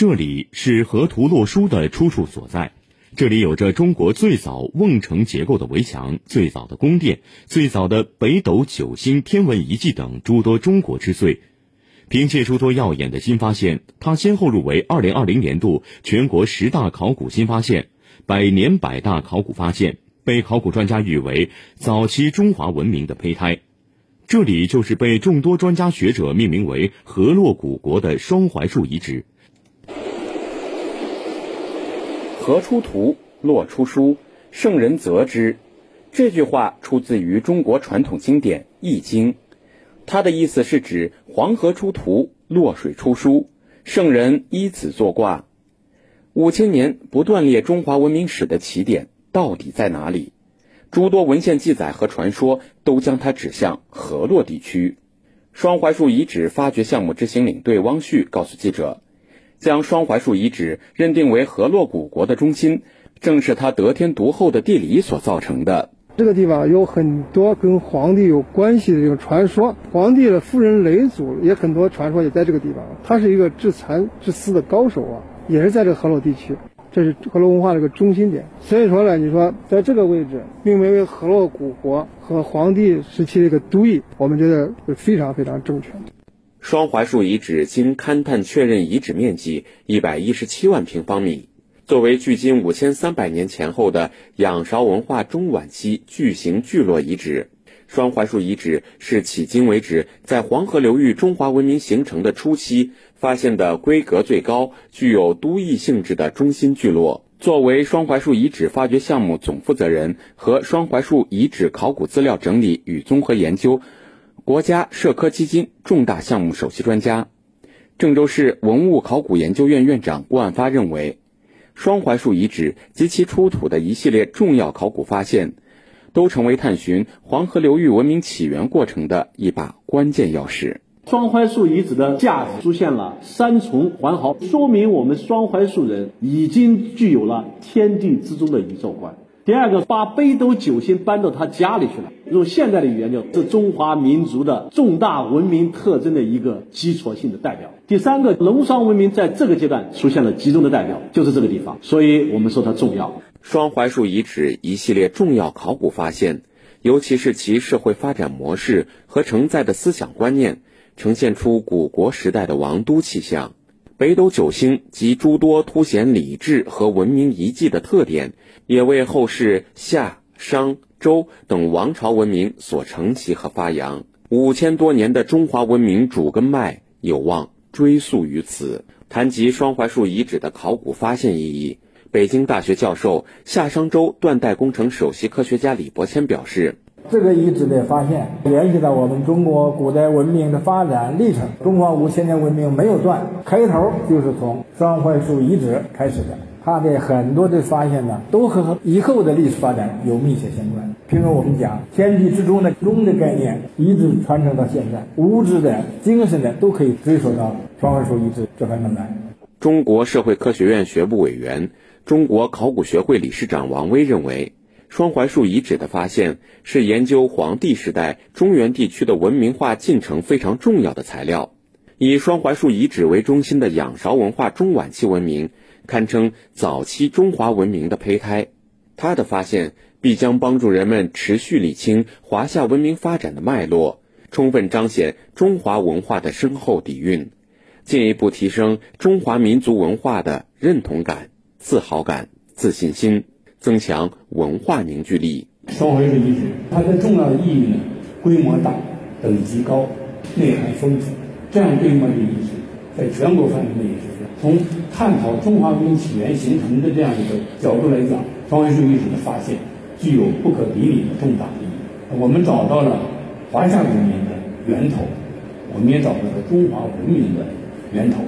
这里是河图洛书的出处所在，这里有着中国最早瓮城结构的围墙、最早的宫殿、最早的北斗九星天文遗迹等诸多中国之最。凭借诸多耀眼的新发现，它先后入围二零二零年度全国十大考古新发现、百年百大考古发现，被考古专家誉为早期中华文明的胚胎。这里就是被众多专家学者命名为“河洛古国”的双槐树遗址。河出图，洛出书，圣人择之。这句话出自于中国传统经典《易经》。它的意思是指黄河出图，洛水出书，圣人依此作卦。五千年不断列中华文明史的起点到底在哪里？诸多文献记载和传说都将它指向河洛地区。双槐树遗址发掘项目执行领队汪旭告诉记者，将双槐树遗址认定为河洛古国的中心，正是它得天独厚的地理所造成的。这个地方有很多跟皇帝有关系的这个传说，皇帝的夫人雷祖也很多传说也在这个地方。他是一个治蚕治丝的高手啊，也是在这个河洛地区，这是河洛文化的一个中心点。所以说呢，你说在这个位置命名为河洛古国和皇帝时期的一个都邑，我们觉得是非常非常正确的。双槐树遗址经勘探确认，遗址面积一百一十七万平方米。作为距今五千三百年前后的仰韶文化中晚期巨型聚落遗址，双槐树遗址是迄今为止在黄河流域中华文明形成的初期发现的规格最高、具有都邑性质的中心聚落。作为双槐树遗址发掘项目总负责人和双槐树遗址考古资料整理与综合研究国家社科基金重大项目首席专家，郑州市文物考古研究院院长郭万发认为。双槐树遗址及其出土的一系列重要考古发现，都成为探寻黄河流域文明起源过程的一把关键钥匙。双槐树遗址的价值出现了三重环好，说明我们双槐树人已经具有了天地之中的宇宙观。第二个，把北斗九星搬到他家里去了。用现代的语言叫，是中华民族的重大文明特征的一个基础性的代表。第三个，农商文明在这个阶段出现了集中的代表，就是这个地方，所以我们说它重要。双槐树遗址一系列重要考古发现，尤其是其社会发展模式和承载的思想观念，呈现出古国时代的王都气象。北斗九星及诸多凸显礼制和文明遗迹的特点，也为后世夏、商、周等王朝文明所承袭和发扬。五千多年的中华文明主根脉有望追溯于此。谈及双槐树遗址的考古发现意义，北京大学教授、夏商周断代工程首席科学家李伯谦表示。这个遗址的发现，联系到我们中国古代文明的发展历程。中华五千年文明没有断，开头就是从双槐树遗址开始的。它的很多的发现呢，都和以后的历史发展有密切相关。譬如我们讲天地之中的“中”的概念，一直传承到现在，物质的、精神的都可以追溯到双槐树遗址这方面来。中国社会科学院学部委员、中国考古学会理事长王威认为。双槐树遗址的发现是研究黄帝时代中原地区的文明化进程非常重要的材料。以双槐树遗址为中心的仰韶文化中晚期文明，堪称早期中华文明的胚胎。它的发现必将帮助人们持续理清华夏文明发展的脉络，充分彰显中华文化的深厚底蕴，进一步提升中华民族文化的认同感、自豪感、自信心。增强文化凝聚力。双槐树遗址，它的重要的意义呢，规模大，等级高，内涵丰富。这样规模的遗址，在全国范围内也是。从探讨中华文明起源形成的这样一个角度来讲，双槐树遗址的发现具有不可比拟的重大意义。我们找到了华夏文明的源头，我们也找到了中华文明的源头。